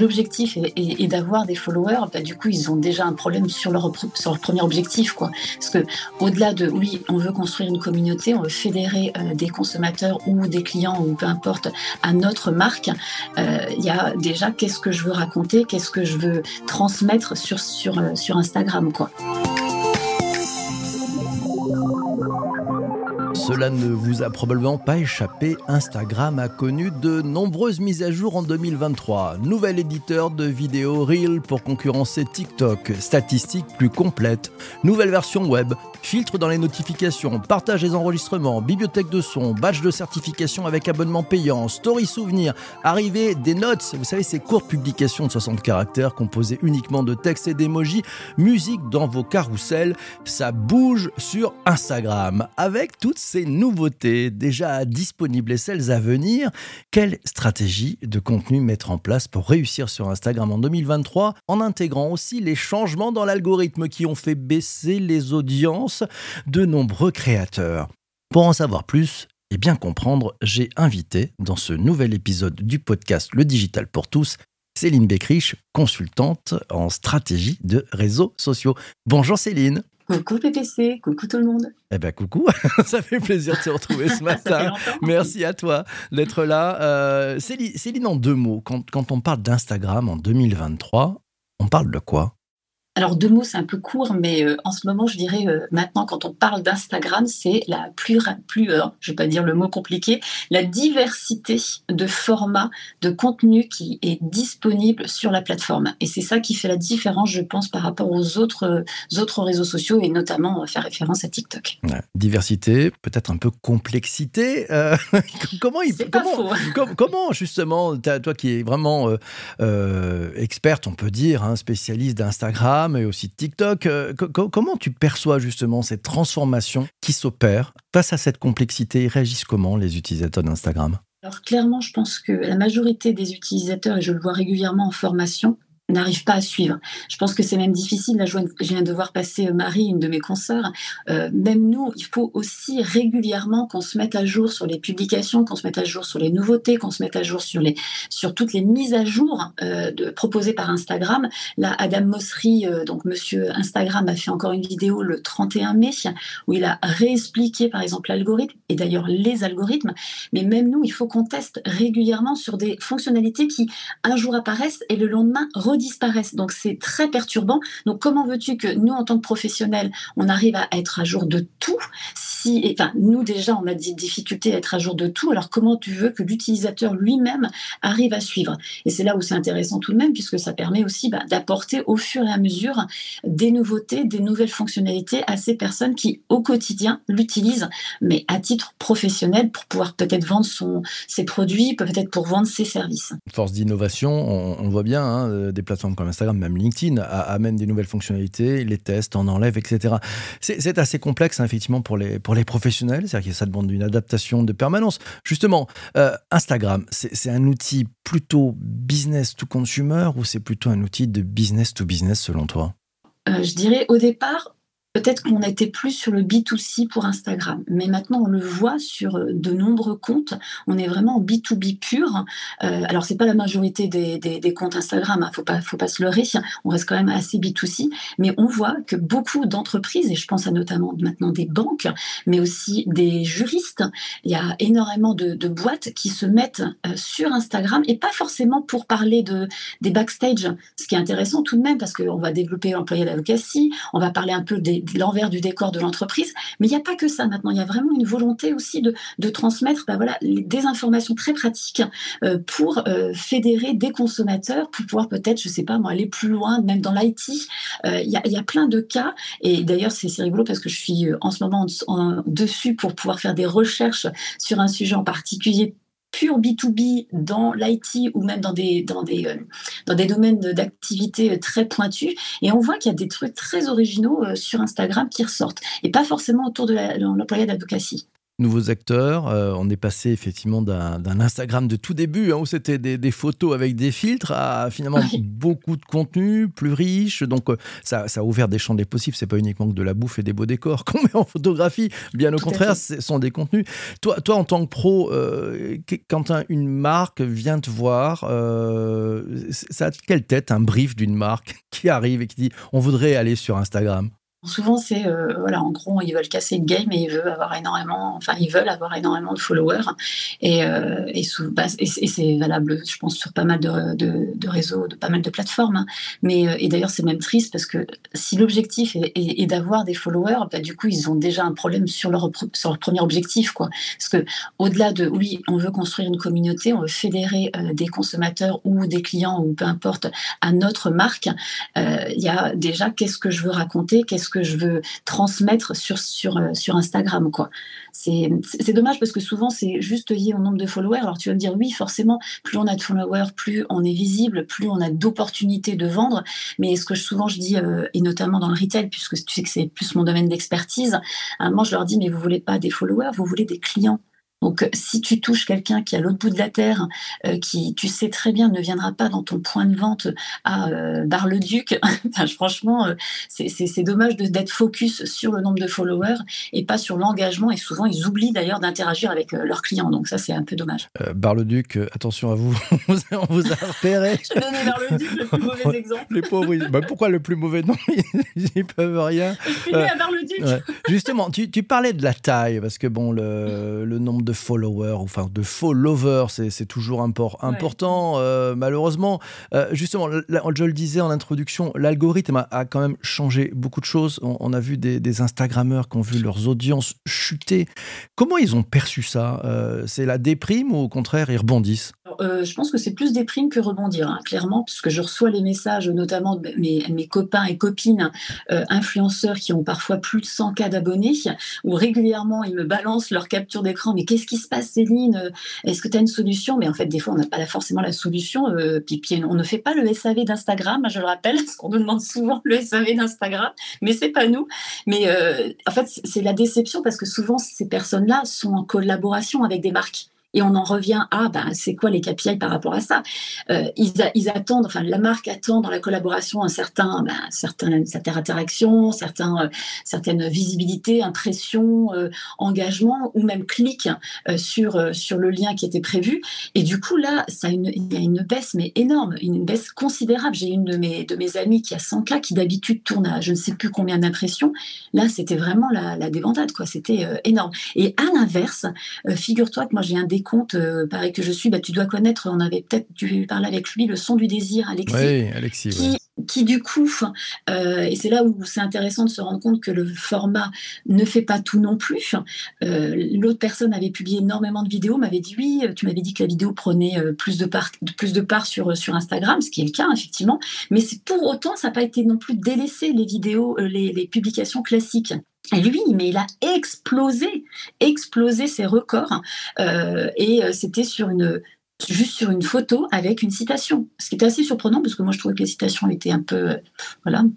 l'objectif est, d'avoir des followers, bah, du coup, ils ont déjà un problème sur leur, sur premier objectif. Quoi. Parce que au-delà de, oui, on veut construire une communauté, on veut fédérer euh, des consommateurs ou des clients ou peu importe à notre marque, euh, il y a déjà qu'est-ce que je veux raconter, qu'est-ce que je veux transmettre sur, sur, euh, sur Instagram. Quoi. Cela ne vous a probablement pas échappé, Instagram a connu de nombreuses mises à jour en 2023. Nouvel éditeur de vidéos Reel pour concurrencer TikTok, statistiques plus complètes, nouvelle version web, filtre dans les notifications, partage des enregistrements, bibliothèque de son, badge de certification avec abonnement payant, story souvenir, arrivée des notes, vous savez ces courtes publications de 60 caractères composées uniquement de textes et d'émojis, musique dans vos carousels, ça bouge sur Instagram. Avec toutes ces nouveautés déjà disponibles et celles à venir, quelle stratégie de contenu mettre en place pour réussir sur Instagram en 2023 en intégrant aussi les changements dans l'algorithme qui ont fait baisser les audiences de nombreux créateurs? Pour en savoir plus, et bien comprendre, j'ai invité dans ce nouvel épisode du podcast Le Digital pour tous Céline Beckrich, consultante en stratégie de réseaux sociaux. Bonjour Céline. Coucou PPC, coucou tout le monde. Eh ben coucou, ça fait plaisir de te retrouver ce matin. Merci à toi d'être là. Euh, Céline, en deux mots, quand, quand on parle d'Instagram en 2023, on parle de quoi? Alors deux mots, c'est un peu court, mais euh, en ce moment, je dirais euh, maintenant, quand on parle d'Instagram, c'est la plus, plus euh, je vais pas dire le mot compliqué, la diversité de formats, de contenu qui est disponible sur la plateforme. Et c'est ça qui fait la différence, je pense, par rapport aux autres, autres réseaux sociaux, et notamment, on va faire référence à TikTok. diversité, peut-être un peu complexité. comment, il, comment, comment, justement, toi qui es vraiment experte, on peut dire, hein, spécialiste d'Instagram, et aussi TikTok. Euh, comment tu perçois justement cette transformation qui s'opère face à cette complexité réagissent comment les utilisateurs d'Instagram? Alors clairement, je pense que la majorité des utilisateurs, et je le vois régulièrement en formation, n'arrive pas à suivre. Je pense que c'est même difficile. Là, je viens de voir passer euh, Marie, une de mes consoeurs. Euh, même nous, il faut aussi régulièrement qu'on se mette à jour sur les publications, qu'on se mette à jour sur les nouveautés, qu'on se mette à jour sur, les, sur toutes les mises à jour euh, proposées par Instagram. Là, Adam Mosseri, donc monsieur Instagram, a fait encore une vidéo le 31 mai où il a réexpliqué, par exemple, l'algorithme et d'ailleurs les algorithmes. Mais même nous, il faut qu'on teste régulièrement sur des fonctionnalités qui, un jour apparaissent et le lendemain disparaissent. Donc c'est très perturbant. Donc comment veux-tu que nous, en tant que professionnels, on arrive à être à jour de tout si, enfin, nous déjà, on a des difficultés à être à jour de tout. Alors comment tu veux que l'utilisateur lui-même arrive à suivre? Et c'est là où c'est intéressant tout de même, puisque ça permet aussi bah, d'apporter au fur et à mesure des nouveautés, des nouvelles fonctionnalités à ces personnes qui, au quotidien, l'utilisent, mais à titre professionnel pour pouvoir peut-être vendre son, ses produits, peut-être pour vendre ses services. Force d'innovation, on, voit bien hein, euh, des plateformes comme Instagram, même LinkedIn, amènent des nouvelles fonctionnalités, les tests, en enlèvent, etc. C'est assez complexe, hein, effectivement, pour les, pour les professionnels, c'est-à-dire que ça demande une adaptation de permanence. Justement, euh, Instagram, c'est un outil plutôt business to consumer ou c'est plutôt un outil de business to business selon toi? Euh, Je dirais au départ, Peut-être qu'on était plus sur le B2C pour Instagram, mais maintenant on le voit sur euh, de nombreux comptes. On est vraiment en B2B pur. Euh, alors c'est pas la majorité des, des, comptes Instagram, hein, faut pas faut pas se leurrer. On reste quand même assez B2C, mais on voit que beaucoup d'entreprises, et je pense à notamment maintenant des banques, mais aussi des juristes, il y a énormément de, boîtes qui se mettent euh, sur Instagram et pas forcément pour parler de des backstage. Ce qui est intéressant tout de même parce qu'on va développer l'employé d'advocacy, on va parler un peu des l'envers du décor de l'entreprise. Mais il n'y a pas que ça maintenant. Il y a vraiment une volonté aussi de, transmettre ben des informations très pratiques euh, pour euh, fédérer des consommateurs, pour pouvoir peut-être, je sais pas moi, aller plus loin, même dans l'IT. Euh, il y, a, y, a, plein de cas. Et d'ailleurs, c'est rigolo parce que je suis en ce moment en, dessus pour pouvoir faire des recherches sur un sujet en particulier pur B2B dans l'IT ou même dans des, dans des, euh, dans des domaines d'activité euh, très pointus. Et on voit qu'il y a des trucs très originaux euh, sur Instagram qui ressortent et pas forcément autour de l'employé d'advocacy. Nouveaux acteurs. Euh, on est passé effectivement d'un Instagram de tout début, hein, où c'était des, photos avec des filtres, à finalement beaucoup de contenu, plus riche. Donc euh, ça, ça, a ouvert des champs des possibles. C'est pas uniquement que de la bouffe et des beaux décors qu'on met en photographie. Bien au contraire, ce sont des contenus. Toi, toi en tant que pro, euh, quand une marque vient te voir, ça a quelle tête un brief d'une marque qui arrive et qui dit on voudrait aller sur Instagram? Souvent, c'est euh, voilà, en gros, ils veulent casser le game et ils veulent avoir énormément, enfin, ils veulent avoir énormément de followers et euh, et, bah, et, c'est valable, je pense, sur pas mal de, de, réseaux, de pas mal de plateformes. Hein. Mais euh, et d'ailleurs, c'est même triste parce que si l'objectif est, d'avoir des followers, bah, du coup, ils ont déjà un problème sur leur sur leur premier objectif, quoi. Parce que au-delà de oui, on veut construire une communauté, on veut fédérer des consommateurs ou des clients ou peu importe à notre marque. Il y a déjà qu'est-ce que je veux raconter, qu'est-ce que je veux transmettre sur, sur, euh, sur Instagram. quoi. C'est dommage parce que souvent, c'est juste lié au nombre de followers. Alors, tu vas me dire, oui, forcément, plus on a de followers, plus on est visible, plus on a d'opportunités de vendre. Mais ce que souvent je dis, euh, et notamment dans le retail, puisque tu sais que c'est plus mon domaine d'expertise, à un moment, je leur dis, mais vous voulez pas des followers, vous voulez des clients. Donc, si tu touches quelqu'un qui est à l'autre bout de la terre, euh, qui, tu sais très bien, ne viendra pas dans ton point de vente à euh, Bar-le-Duc, franchement, euh, c'est dommage d'être focus sur le nombre de followers et pas sur l'engagement. Et souvent, ils oublient d'ailleurs d'interagir avec leurs clients. Donc, ça, c'est un peu dommage. Bar-le-Duc, attention à vous, on vous a repéré. Je donné Bar-le-Duc le plus mauvais exemple. Les pauvres, bah, pourquoi le plus mauvais Non, ils peuvent rien. Je à Bar-le-Duc. Justement, tu, tu, parlais de la taille, parce que bon, le, le nombre de de followers, enfin de followers, c'est toujours important. Euh, malheureusement, euh, justement, je le disais en introduction, l'algorithme a, quand même changé beaucoup de choses. On, a vu des, Instagrammeurs qui ont vu leurs audiences chuter. Comment ils ont perçu ça? Euh, C'est la déprime ou au contraire ils rebondissent? Je pense que c'est plus déprime que rebondir, hein, clairement, puisque je reçois les messages notamment de mes, mes copains et copines influenceurs qui ont parfois plus de 100 cas d'abonnés, où régulièrement ils me balancent leur capture d'écran. Mais qu'est-ce qu'est-ce qui se passe, Céline euh, Est-ce que tu as une solution? Mais en fait, des fois, on n'a pas forcément la solution. Euh, puis, on ne fait pas le SAV d'Instagram, je le rappelle, parce qu'on nous demande souvent le SAV d'Instagram, mais c'est pas nous. Mais euh, en fait, c'est la déception parce que souvent, ces personnes-là sont en collaboration avec des marques. Et on en revient à, ben, c'est quoi les KPI par rapport à ça? Euh, ils, attendent, enfin la marque attend dans la collaboration un certain, ben, certain, certaines interactions, certains, euh, certaines visibilités, impressions, euh, engagements ou même clics euh, sur, euh, sur le lien qui était prévu. Et du coup là, ça une, il y a une baisse mais énorme, une baisse considérable. J'ai une de mes, de mes amies qui a 100 cas qui d'habitude tourne à je ne sais plus combien d'impressions. Là, c'était vraiment la, la débandade, quoi. C'était énorme. Et à l'inverse, figure-toi que moi j'ai un des comptes, euh, pareil que je suis, bah, tu dois connaître, on avait peut-être dû parler avec lui, le son du désir, Alexis. Oui, Alexis. Qui, du coup, euh, et c'est là où c'est intéressant de se rendre compte que le format ne fait pas tout non plus. Euh, l'autre personne avait publié énormément de vidéos, m'avait dit oui, tu m'avais dit que la vidéo prenait plus de part, plus de part sur, sur Instagram, ce qui est le cas effectivement, mais pour autant, ça n'a pas été non plus délaissé les vidéos, les, les publications classiques. Lui, mais il a explosé, explosé ses records. Euh, et euh, c'était sur une, juste sur une photo avec une citation. Ce qui était assez surprenant parce que moi je trouvais que les citations étaient un peu, voilà, un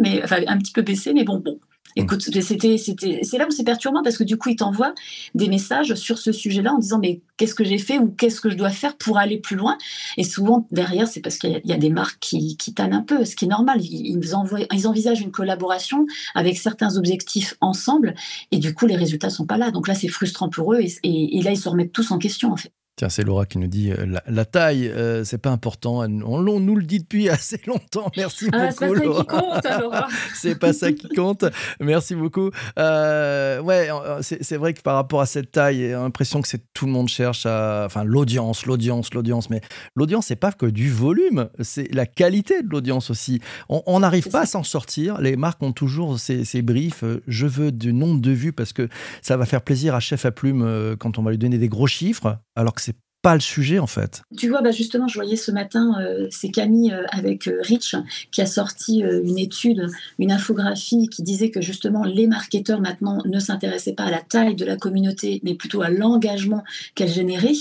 mais enfin un petit peu baissées, mais bon, bon, Écoute, c'était, c'était, c'est là où c'est perturbant parce que du coup, il t'envoie des messages sur ce sujet-là en disant mais qu'est-ce que j'ai fait ou qu'est-ce que je dois faire pour aller plus loin? Et souvent derrière, c'est parce qu'il y, a des marques qui, qui tannent un peu, ce qui est normal. Ils, envoient, ils envisagent une collaboration avec certains objectifs ensemble et du coup, les résultats sont pas là. Donc là, c'est frustrant pour eux et, et là, ils se remettent tous en question en fait. Tiens, c'est Laura qui nous dit euh, la, taille, euh, c'est pas important. On, nous le dit depuis assez longtemps. Merci ah, beaucoup. C'est pas ça qui compte, hein, Laura. c'est pas ça qui compte. Merci beaucoup. Euh, ouais, c'est vrai que par rapport à cette taille, j'ai l'impression que c'est tout le monde cherche à, enfin, l'audience, l'audience, l'audience. Mais l'audience, c'est pas que du volume, c'est la qualité de l'audience aussi. On n'arrive pas à s'en sortir. Les marques ont toujours ces, ces briefs. Je veux du nombre de vues parce que ça va faire plaisir à chef à plume quand on va lui donner des gros chiffres, alors que pas le sujet en fait. Tu vois, bah justement, je voyais ce matin, euh, c'est Camille euh, avec euh, Rich qui a sorti une étude, une infographie qui disait que justement les marketeurs maintenant ne s'intéressaient pas à la taille de la communauté, mais plutôt à l'engagement qu'elle générait.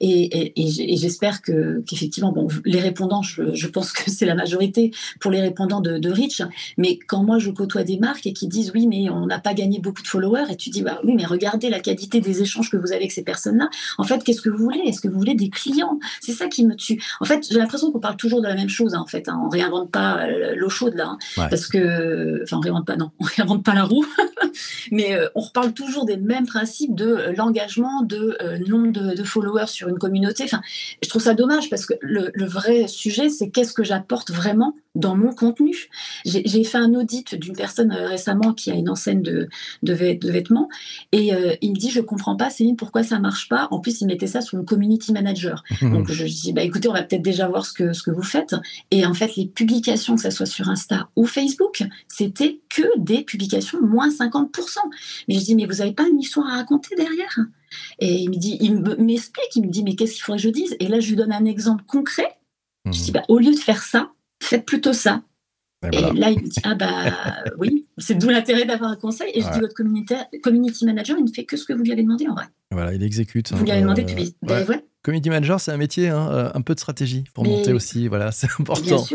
Et, j'espère que qu'effectivement, bon, les répondants, je, pense que c'est la majorité pour les répondants de, Rich. Mais quand moi je côtoie des marques et qui disent oui, mais on n'a pas gagné beaucoup de followers, et tu dis bah oui, mais regardez la qualité des échanges que vous avez avec ces personnes-là. En fait, qu'est-ce que vous voulez? Est-ce que vous voulez des clients C'est ça qui me tue. En fait, j'ai l'impression qu'on parle toujours de la même chose. Hein, en fait, hein. on réinvente pas euh, l'eau chaude là, hein. parce que, enfin, on réinvente pas, non, on réinvente pas la roue, mais euh, on reparle toujours des mêmes principes de euh, l'engagement, de nombre de, followers sur une communauté. Enfin, je trouve ça dommage parce que le, le vrai sujet, c'est qu'est-ce que j'apporte vraiment dans mon contenu. J'ai fait un audit d'une personne récemment qui a une enseigne de, de, vêtements et il me dit je comprends pas Céline pourquoi ça marche pas? En plus il mettait ça sur le community manager. Donc je dis bah écoutez on va peut-être déjà voir ce que ce que vous faites. Et en fait les publications que ça soit sur Insta ou Facebook c'était que des publications moins 50%. Mais je dis mais vous n'avez pas une histoire à raconter derrière? Et il me dit il m'explique il me dit mais qu'est-ce qu'il faudrait que je dise? Et là je lui donne un exemple concret. Je dis bah, au lieu de faire ça faites plutôt ça. Et, là, il me dit, ah bah oui, c'est d'où l'intérêt d'avoir un conseil. Et je dis, votre community manager, il ne fait que ce que vous lui avez demandé en vrai. Voilà, il exécute. Vous lui avez demandé, euh, puis ben, Community manager, c'est un métier, hein, euh, un peu de stratégie pour monter aussi. Voilà, c'est important.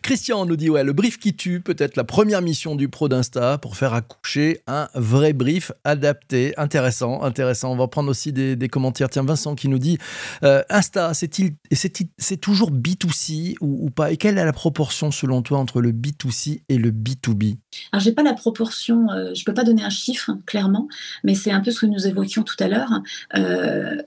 Christian nous dit ouais, le brief qui tue, peut-être la première mission du pro d'Insta pour faire accoucher un vrai brief adapté. Intéressant, intéressant. On va prendre aussi des, commentaires. Tiens, Vincent qui nous dit euh, Insta, c'est toujours B2C ou, pas? Et quelle est la proportion selon toi entre le B2C et le B2B Alors, j'ai pas la proportion, euh, je peux pas donner un chiffre clairement, mais c'est un peu ce que nous évoquions tout à l'heure.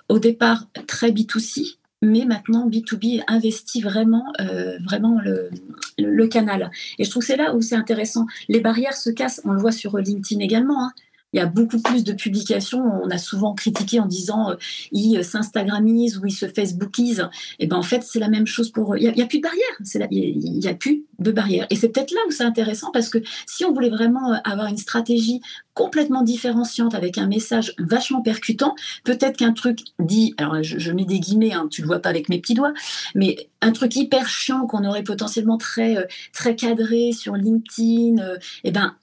au départ, très B2C B2C, mais maintenant B2B investit vraiment, euh, vraiment le, le, canal. Et je trouve que c'est là où c'est intéressant. Les barrières se cassent, on le voit sur LinkedIn également. Hein il y a beaucoup plus de publications. On a souvent critiqué en disant euh, il s'instagramise ou il se facebookise. Et ben en fait, c'est la même chose pour. Il n'y a, plus de barrière. Il n'y a, plus de barrière. Et c'est peut-être là où c'est intéressant parce que si on voulait vraiment euh, avoir une stratégie complètement différenciante avec un message vachement percutant, peut-être qu'un truc dit, alors je, mets des guillemets, hein, tu le vois pas avec mes petits doigts, mais un truc hyper chiant qu'on aurait potentiellement très euh, très cadré sur LinkedIn, et eh ben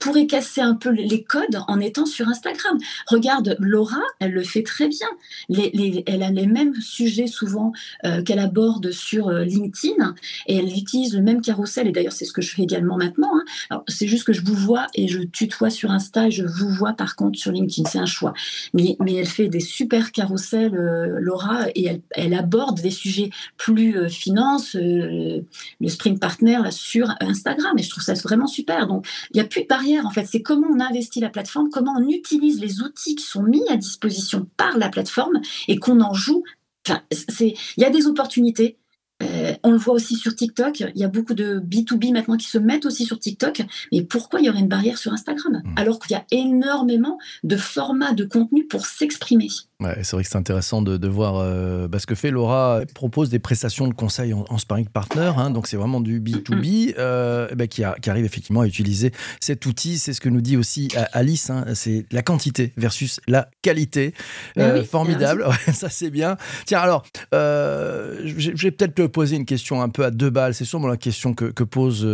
pourrait casser un peu les codes en étant sur Instagram. Regarde, Laura, elle le fait très bien. elle a les mêmes sujets souvent euh, qu'elle aborde sur euh, LinkedIn et elle utilise le même carrousel. Et d'ailleurs, c'est ce que je fais également maintenant. Hein. c'est juste que je vous vois et je tutoie sur Insta et je vous vois par contre sur LinkedIn. C'est un choix. Mais, elle fait des super carousels, euh, Laura, et elle, aborde des sujets plus finance, le Spring Partner sur Instagram. Et je trouve ça vraiment super. Donc, il n'y a plus de en fait. C'est comment on investit la plateforme, comment on utilise les outils qui sont mis à disposition par la plateforme et qu'on en joue. Enfin, il y a des opportunités. Euh, on le voit aussi sur TikTok. Il y a beaucoup de B2B maintenant qui se mettent aussi sur TikTok. Mais pourquoi il y aurait une barrière sur Instagram? Mmh. Alors qu'il y a énormément de formats de contenu pour s'exprimer. Ouais, c'est vrai que c'est intéressant de, voir euh, bah, ce que fait Laura. Elle propose des prestations de conseil en, sparring partner, hein, donc c'est vraiment du B2B euh, bah, qui, arrive effectivement à utiliser cet outil. C'est ce que nous dit aussi Alice, hein, c'est la quantité versus la qualité. Euh, formidable, ça c'est bien. Tiens, alors, je vais peut-être te poser une question un peu à deux balles. C'est sûrement la question que, posent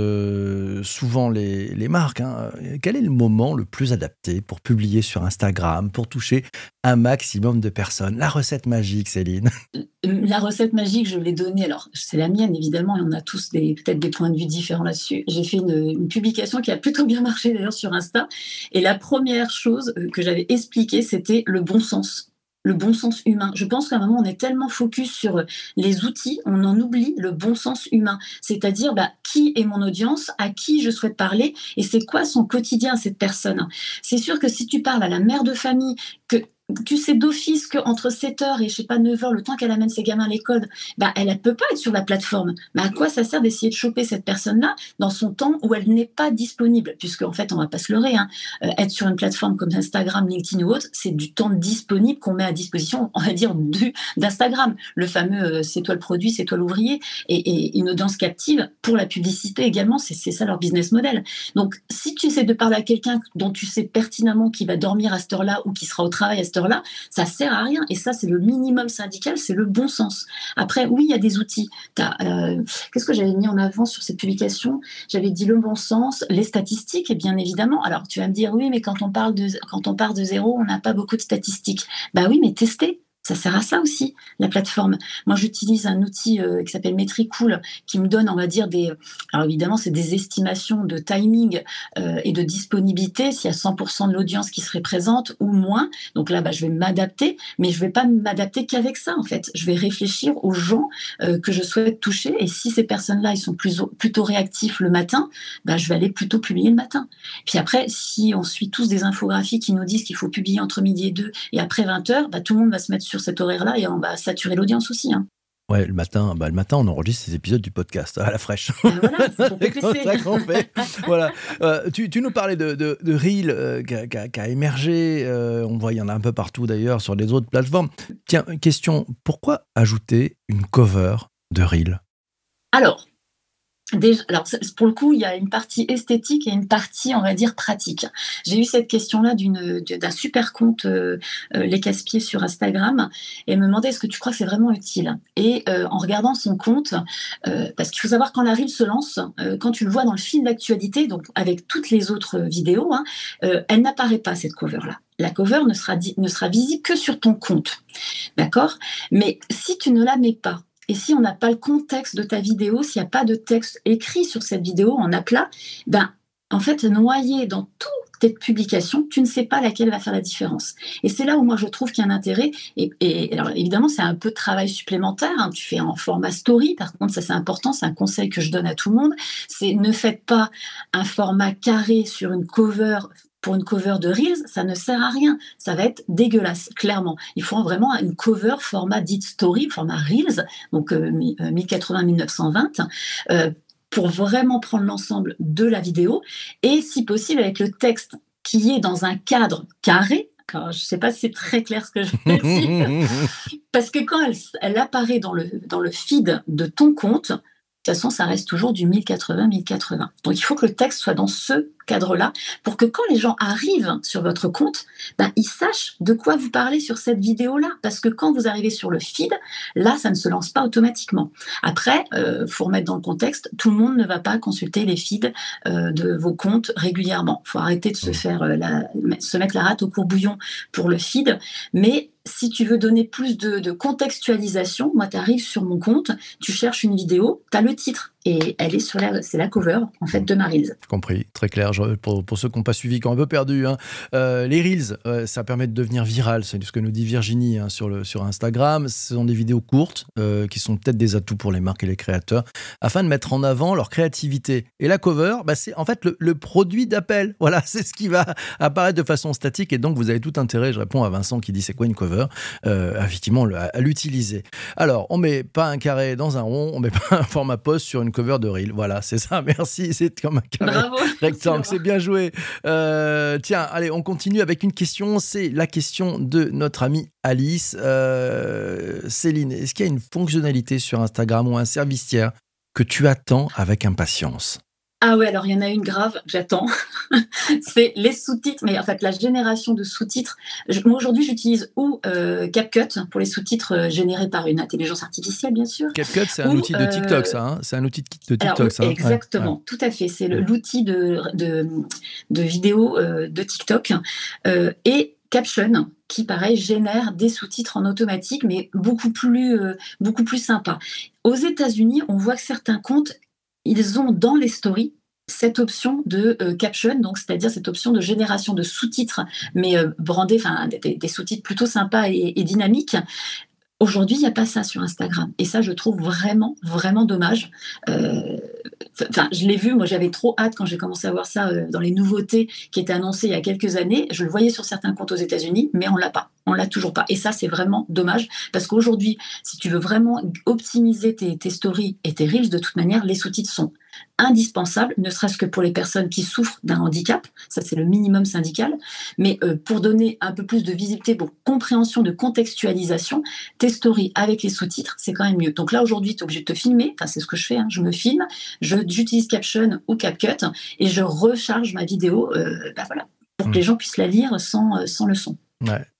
souvent les, marques. Hein. Quel est le moment le plus adapté pour publier sur Instagram, pour toucher un maximum de personnes. La recette magique, Céline. La recette magique, je l'ai donnée. Alors, c'est la mienne, évidemment, et on a tous peut-être des points de vue différents là-dessus. J'ai fait une, publication qui a plutôt bien marché d'ailleurs sur Insta. Et la première chose euh, que j'avais expliquée, c'était le bon sens le bon sens humain. Je pense qu'à un moment, on est tellement focus sur les outils, on en oublie le bon sens humain. C'est-à-dire, bah, qui est mon audience, à qui je souhaite parler, et c'est quoi son quotidien, cette personne? C'est sûr que si tu parles à la mère de famille, que tu sais d'office qu'entre 7h et je sais pas 9h, le temps qu'elle amène ses gamins à l'école, bah, elle ne peut pas être sur la plateforme. Mais à quoi ça sert d'essayer de choper cette personne-là dans son temps où elle n'est pas disponible? Puisque, en fait, on va pas se leurrer, hein. euh, être sur une plateforme comme Instagram, LinkedIn ou autre, c'est du temps disponible qu'on met à disposition, on va dire, d'Instagram. Le fameux euh, c'est toi le produit, c'est toi l'ouvrier, et, une audience captive pour la publicité également, c'est ça leur business model. Donc, si tu essaies de parler à quelqu'un dont tu sais pertinemment qu'il va dormir à cette heure-là ou qui sera au travail à cette capteurs-là, ça sert à rien. Et ça, c'est le minimum syndical, c'est le bon sens. Après, oui, il y a des outils. Euh, qu'est-ce que j'avais mis en avant sur cette publication? J'avais dit le bon sens, les statistiques, bien évidemment. Alors, tu vas me dire, oui, mais quand on parle de, quand on part de zéro, on n'a pas beaucoup de statistiques. Bah oui, mais testez. Ça sert à ça aussi, la plateforme. Moi, j'utilise un outil euh, qui s'appelle Metricool, qui me donne, on va dire, des. Alors évidemment, c'est des estimations de timing euh, et de disponibilité, s'il y a 100% de l'audience qui serait présente ou moins. Donc là, bah, je vais m'adapter, mais je ne vais pas m'adapter qu'avec ça, en fait. Je vais réfléchir aux gens euh, que je souhaite toucher. Et si ces personnes-là, ils sont plutôt réactifs le matin, bah, je vais aller plutôt publier le matin. Puis après, si on suit tous des infographies qui nous disent qu'il faut publier entre midi et deux et après 20 heures, bah, tout le monde va se mettre sur cet horaire-là et on va saturer l'audience aussi. Hein. Ouais, le matin, bah, le matin, on enregistre ces épisodes du podcast à la fraîche. Ben voilà, c'est pour fait. voilà. Euh, tu, tu, nous parlais de, de, de Reel euh, qui, a, émergé. Euh, on voit, il y en a un peu partout d'ailleurs sur les autres plateformes. Tiens, question pourquoi ajouter une cover de Reel? Alors, alors pour le coup, il y a une partie esthétique et une partie, on va dire, pratique. J'ai eu cette question-là d'un super compte euh, euh, Les Casse-Pieds sur Instagram et me demandait est-ce que tu crois que c'est vraiment utile? Et euh, en regardant son compte, parce qu'il faut savoir quand la reel se lance, quand tu le vois dans le fil d'actualité, donc avec toutes les autres vidéos, hein, elle n'apparaît pas cette cover-là. La cover ne sera, ne sera visible que sur ton compte. D'accord? Mais si tu ne la mets pas, et si on n'a pas le contexte de ta vidéo, s'il n'y a pas de texte écrit sur cette vidéo en aplat, ben, en fait, noyé dans toutes tes publications, tu ne sais pas laquelle va faire la différence. Et c'est là où moi je trouve qu'il y a un intérêt. Et, alors évidemment, c'est un peu de travail supplémentaire. Hein. Tu fais en format story. Par contre, ça c'est important. C'est un conseil que je donne à tout le monde. C'est ne faites pas un format carré sur une cover pour une cover de Reels, ça ne sert à rien. Ça va être dégueulasse, clairement. Il faut vraiment une cover format dit story, format Reels, donc 1080-1920, euh, euh, pour vraiment prendre l'ensemble de la vidéo et si possible avec le texte qui est dans un cadre carré, je ne sais pas si c'est très clair ce que je veux dire, parce que quand elle, elle, apparaît dans le, dans le feed de ton compte, de toute façon, ça reste toujours du 1080-1080. Donc, il faut que le texte soit dans ce cadre-là pour que quand les gens arrivent sur votre compte, ben, ils sachent de quoi vous parlez sur cette vidéo-là. Parce que quand vous arrivez sur le feed, là, ça ne se lance pas automatiquement. Après, il euh, faut remettre dans le contexte, tout le monde ne va pas consulter les feeds euh, de vos comptes régulièrement. Il faut arrêter de se, faire, euh, la, se mettre la rate au courbouillon pour le feed. Mais si tu veux donner plus de, de contextualisation, moi, tu arrives sur mon compte, tu cherches une vidéo, tu as le titre et elle est sur la, c'est la cover en fait de ma Reels. Compris, très clair. Pour, pour ceux qui n'ont pas suivi, qui ont un peu perdu, hein. euh, les Reels, ça permet de devenir viral. C'est ce que nous dit Virginie hein, sur, le, sur Instagram. Ce sont des vidéos courtes euh, qui sont peut-être des atouts pour les marques et les créateurs afin de mettre en avant leur créativité. Et la cover, bah, c'est en fait le, produit d'appel. Voilà, c'est ce qui va apparaître de façon statique et donc vous avez tout intérêt. Je réponds à Vincent qui dit c'est quoi une cover? Euh, Effectivement, à, l'utiliser. Alors, on met pas un carré dans un rond, on met pas un format post sur une cover de reel. Voilà, c'est ça. Merci. C'est comme un carré rectangle. C'est bien joué. Euh, tiens, allez, on continue avec une question. C'est la question de notre amie Alice. Euh, Céline, est-ce qu'il y a une fonctionnalité sur Instagram ou un service tiers que tu attends avec impatience? Ah ouais, alors il y en a une grave, j'attends. c'est les sous-titres, mais en fait la génération de sous-titres. Moi aujourd'hui j'utilise ou euh, CapCut pour les sous-titres euh, générés par une intelligence artificielle, bien sûr. CapCut, c'est un outil de TikTok, ça. Hein c'est un outil de TikTok, ça. Exactement, tout à fait. C'est l'outil de, de, de, vidéo euh, de TikTok. et Caption, qui pareil génère des sous-titres en automatique, mais beaucoup plus, beaucoup plus sympa. Aux États-Unis, on voit que certains comptes ils ont dans les stories cette option de euh, caption, donc c'est-à-dire cette option de génération de sous-titres, mais euh, brandés, enfin des, sous-titres plutôt sympas et, dynamiques. Aujourd'hui, il n'y a pas ça sur Instagram. Et ça, je trouve vraiment, vraiment dommage. Euh, je l'ai vu, moi j'avais trop hâte quand j'ai commencé à voir ça dans les nouveautés qui étaient annoncées il y a quelques années. Je le voyais sur certains comptes aux États-Unis, mais on l'a pas. On l'a toujours pas. Et ça, c'est vraiment dommage parce qu'aujourd'hui, si tu veux vraiment optimiser tes stories et tes reels, de toute manière, les sous-titres sont indispensable, ne serait-ce que pour les personnes qui souffrent d'un handicap, ça c'est le minimum syndical, mais euh, pour donner un peu plus de visibilité, pour compréhension, de contextualisation, tes stories avec les sous-titres, c'est quand même mieux. Donc là aujourd'hui, tu es obligé de te filmer, enfin c'est ce que je fais, hein. je me filme, j'utilise Caption ou CapCut et je recharge ma vidéo, euh, bah voilà, pour que mmh. les gens puissent la lire sans, euh, sans le son.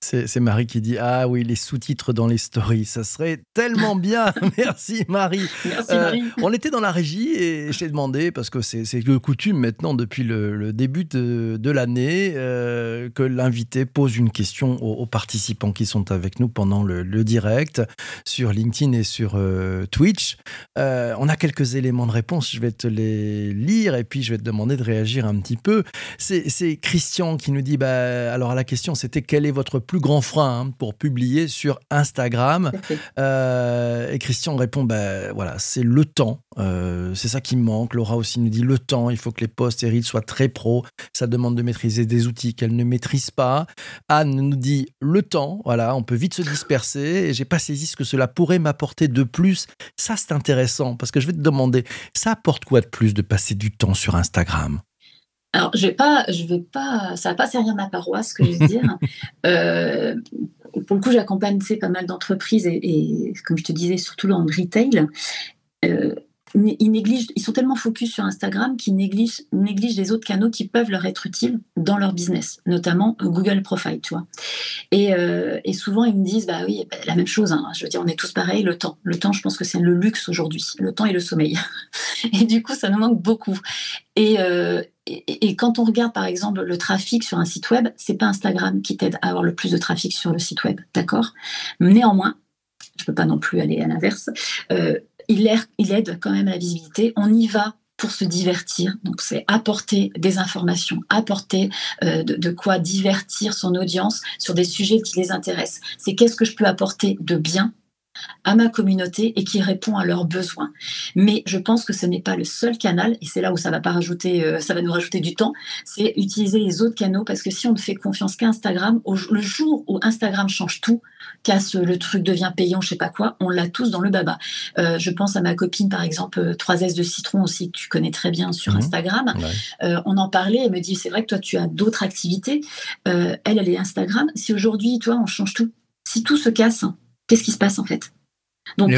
C'est Marie qui dit Ah oui, les sous-titres dans les stories, ça serait tellement bien. Merci Marie. Merci euh, Marie. on était dans la régie et je t'ai demandé, parce que c'est le coutume maintenant depuis le, début de, l'année, euh, que l'invité pose une question aux, participants qui sont avec nous pendant le, direct sur LinkedIn et sur euh, Twitch. on a quelques éléments de réponse, je vais te les lire et puis je vais te demander de réagir un petit peu. C'est Christian qui nous dit bah, Alors la question c'était quel est votre plus grand frein hein, pour publier sur Instagram euh, Et Christian répond ben voilà, c'est le temps. Euh, c'est ça qui me manque. Laura aussi nous dit le temps. Il faut que les posts et reels soient très pro. Ça demande de maîtriser des outils qu'elle ne maîtrise pas. Anne nous dit le temps. Voilà, on peut vite se disperser. Et j'ai pas saisi ce que cela pourrait m'apporter de plus. Ça, c'est intéressant parce que je vais te demander, ça apporte quoi de plus de passer du temps sur Instagram? Alors, je vais pas, je vais pas, ça va pas servir ma paroisse, ce que je veux dire. euh, pour le coup, j'accompagne pas mal d'entreprises et, comme je te disais, surtout dans le retail. Euh, ils, négligent, ils sont tellement focus sur Instagram qu'ils négligent, négligent les autres canaux qui peuvent leur être utiles dans leur business, notamment Google Profile, tu vois. Et, euh, et souvent, ils me disent, bah oui, bah, la même chose, hein. je veux dire, on est tous pareils, le temps. Le temps, je pense que c'est le luxe aujourd'hui, le temps et le sommeil. et du coup, ça nous manque beaucoup. Et, euh, et, quand on regarde par exemple le trafic sur un site web, c'est pas Instagram qui t'aide à avoir le plus de trafic sur le site web, d'accord? Néanmoins, je peux pas non plus aller à l'inverse. Euh, il, aide quand même à la visibilité. On y va pour se divertir. Donc, c'est apporter des informations, apporter euh, de, quoi divertir son audience sur des sujets qui les intéressent. C'est qu'est-ce que je peux apporter de bien à ma communauté et qui répond à leurs besoins. Mais je pense que ce n'est pas le seul canal, et c'est là où ça va pas rajouter, euh, ça va nous rajouter du temps, c'est utiliser les autres canaux parce que si on ne fait confiance qu'à Instagram, le jour où Instagram change tout, casse le truc devient payant, je sais pas quoi, on l'a tous dans le baba. Euh, je pense à ma copine par exemple 3S de citron aussi que tu connais très bien sur mmh. Instagram. Euh, on en parlait, elle me dit c'est vrai que toi tu as d'autres activités. elle, elle est Instagram. Si aujourd'hui toi on change tout, si tout se casse, qu'est-ce qui se passe en fait? Donc,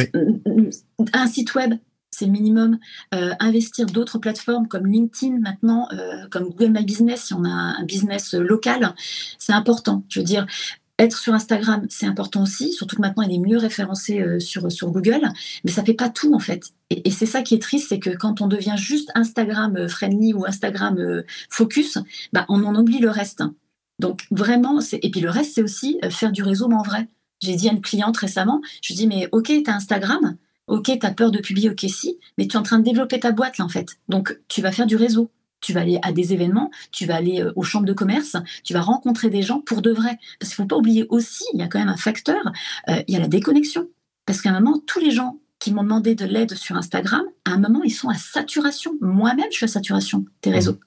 un site web, c'est le minimum. Euh, investir d'autres plateformes comme LinkedIn maintenant, euh, comme Google My Business, si on a un business local, c'est important. Je veux dire, être sur Instagram, c'est important aussi, surtout que maintenant il est mieux référencé euh, sur, sur Google, mais ça fait pas tout en fait. Et, c'est ça qui est triste, c'est que quand on devient juste Instagram friendly ou Instagram focus, bah, on en oublie le reste. Donc vraiment, et puis le reste, c'est aussi faire du réseau, mais en vrai. J'ai dit à une cliente récemment, je lui dis, mais ok, tu as Instagram, ok, tu as peur de publier, ok, si, mais tu es en train de développer ta boîte là en fait. Donc tu vas faire du réseau. Tu vas aller à des événements, tu vas aller euh, aux chambres de commerce, tu vas rencontrer des gens pour de vrai. Parce qu'il ne faut pas oublier aussi, il y a quand même un facteur, euh, il y a la déconnexion. Parce qu'à un moment, tous les gens qui m'ont demandé de l'aide sur Instagram, à un moment, ils sont à saturation. Moi-même, je suis à saturation des réseaux.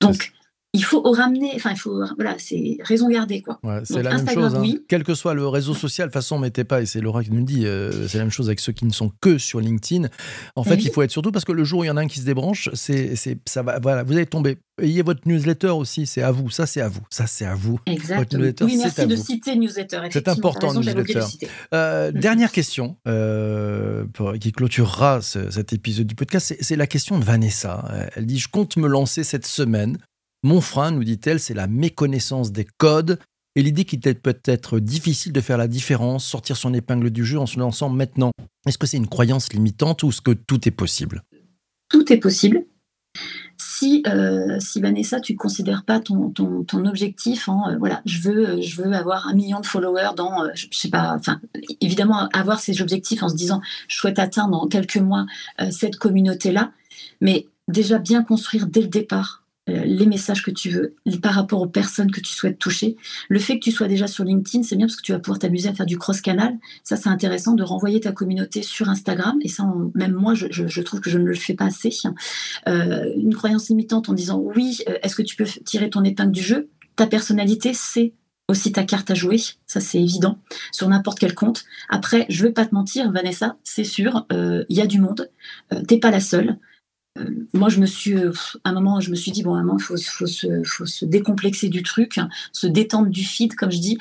Donc, il faut ramener, enfin, il faut, voilà, c'est raison gardée, quoi. c'est la même chose. Hein. Quel que soit le réseau social, de toute façon, mettez pas, et c'est Laura qui nous le dit, euh, c'est la même chose avec ceux qui ne sont que sur LinkedIn. En fait, il faut être surtout parce que le jour où il y en a un qui se débranche, c'est, ça va, voilà, vous allez tomber. Ayez votre newsletter aussi, c'est à vous. Ça, c'est à vous. Ça, c'est à vous. Exactement. oui, merci de citer newsletter. C'est important, newsletter. Euh, dernière question euh, qui clôturera cet épisode du podcast, c'est la question de Vanessa. Elle dit Je compte me lancer cette semaine mon frein, nous dit-elle, c'est la méconnaissance des codes et l'idée qu'il peut être difficile de faire la différence, sortir son épingle du jeu en se lançant maintenant. Est-ce que c'est une croyance limitante ou est-ce que tout est possible? Tout est possible. Si, euh, si Vanessa, tu ne considères pas ton, ton, objectif en, euh, voilà, je veux, je veux avoir un million de followers dans, euh, je, sais pas, enfin, évidemment, avoir ces objectifs en se disant, je souhaite atteindre en quelques mois cette communauté-là, mais déjà bien construire dès le départ euh, les messages que tu veux par rapport aux personnes que tu souhaites toucher. Le fait que tu sois déjà sur LinkedIn, c'est bien parce que tu vas pouvoir t'amuser à faire du cross-canal. Ça, c'est intéressant de renvoyer ta communauté sur Instagram. Et ça, même moi, je, trouve que je ne le fais pas assez. Euh, une croyance limitante en disant oui, euh, est-ce que tu peux tirer ton épingle du jeu? Ta personnalité, c'est aussi ta carte à jouer, ça c'est évident, sur n'importe quel compte. Après, je ne vais pas te mentir, Vanessa, c'est sûr, il y a du monde, t'es pas la seule moi, je me suis, à un moment, je me suis dit, bon, il faut, faut, se, faut se décomplexer du truc, se détendre du feed, comme je dis,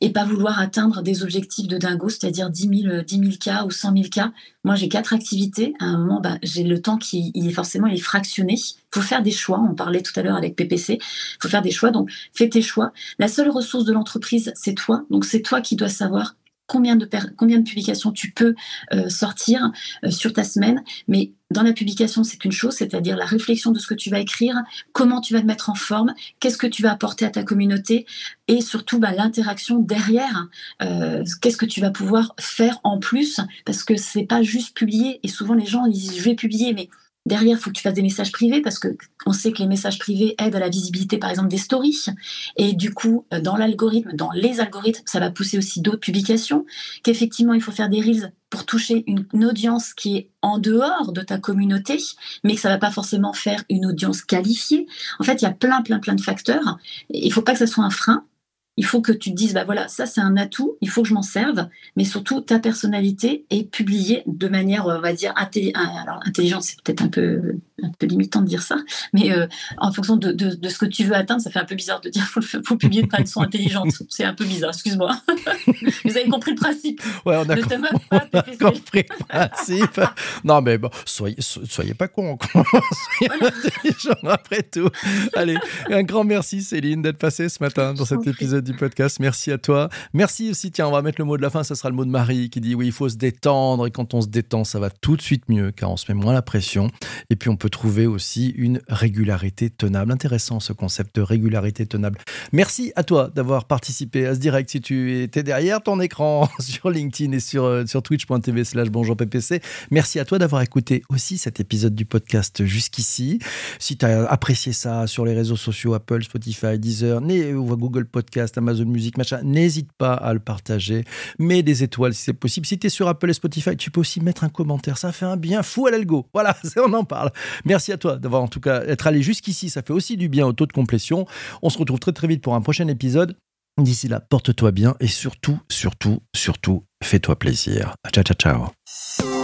et pas vouloir atteindre des objectifs de dingo, c'est-à-dire 10 000, 10 000 cas ou 100 000 cas. Moi, j'ai quatre activités. À un moment, bah, j'ai le temps qui il est forcément il est fractionné. Il faut faire des choix. On parlait tout à l'heure avec PPC. Il faut faire des choix. Donc, fais tes choix. La seule ressource de l'entreprise, c'est toi. Donc, c'est toi qui dois savoir combien de, combien de publications tu peux euh, sortir euh, sur ta semaine. Mais dans la publication, c'est une chose, c'est-à-dire la réflexion de ce que tu vas écrire, comment tu vas te mettre en forme, qu'est-ce que tu vas apporter à ta communauté et surtout bah, l'interaction derrière. Euh, qu'est-ce que tu vas pouvoir faire en plus parce que c'est pas juste publier. Et souvent les gens disent je vais publier, mais Derrière, il faut que tu fasses des messages privés parce que on sait que les messages privés aident à la visibilité, par exemple, des stories. Et du coup, euh, dans l'algorithme, dans les algorithmes, ça va pousser aussi d'autres publications. Qu'effectivement, il faut faire des reels pour toucher une, audience qui est en dehors de ta communauté, mais que ça va pas forcément faire une audience qualifiée. En fait, il y a plein, plein, plein de facteurs. Il faut pas que ça soit un frein il faut que tu te dises, bah voilà, ça c'est un atout, il faut que je m'en serve, mais surtout ta personnalité est publiée de manière, on va dire, alors intelligente, c'est peut-être un peu, un peu limitant de dire ça, mais euh, en fonction de, de, ce que tu veux atteindre, ça fait un peu bizarre de dire faut, faut publier de façon intelligente. C'est un peu bizarre, excuse-moi. Vous avez compris le principe. Ouais, on a, compris, le principe. non, mais bon, soyez, soyez pas con, soyez intelligent après tout. Allez, un grand merci Céline d'être passée ce matin dans cet épisode du podcast. Merci à toi. Merci aussi, tiens, on va mettre le mot de la fin, ça sera le mot de Marie qui dit oui, il faut se détendre et quand on se détend, ça va tout de suite mieux car on se met moins la pression. Et puis on peut trouver aussi une régularité tenable. Intéressant ce concept de régularité tenable. Merci à toi d'avoir participé à ce direct si tu étais derrière ton écran sur LinkedIn et sur, euh, sur twitch.tv slash bonjour PPC. Merci à toi d'avoir écouté aussi cet épisode du podcast jusqu'ici. Si tu as apprécié ça sur les réseaux sociaux, Apple, Spotify, Deezer, ou Google Amazon Music, machin, n'hésite pas à le partager. Mets des étoiles si c'est possible. Si tu es sur Apple et Spotify, tu peux aussi mettre un commentaire. Ça fait un bien fou à l'algo. Voilà, on en parle. Merci à toi d'avoir en tout cas être allé jusqu'ici. Ça fait aussi du bien au taux de complétion. On se retrouve très très vite pour un prochain épisode. D'ici là, porte-toi bien et surtout, surtout, surtout, fais-toi plaisir. Ciao, ciao, ciao.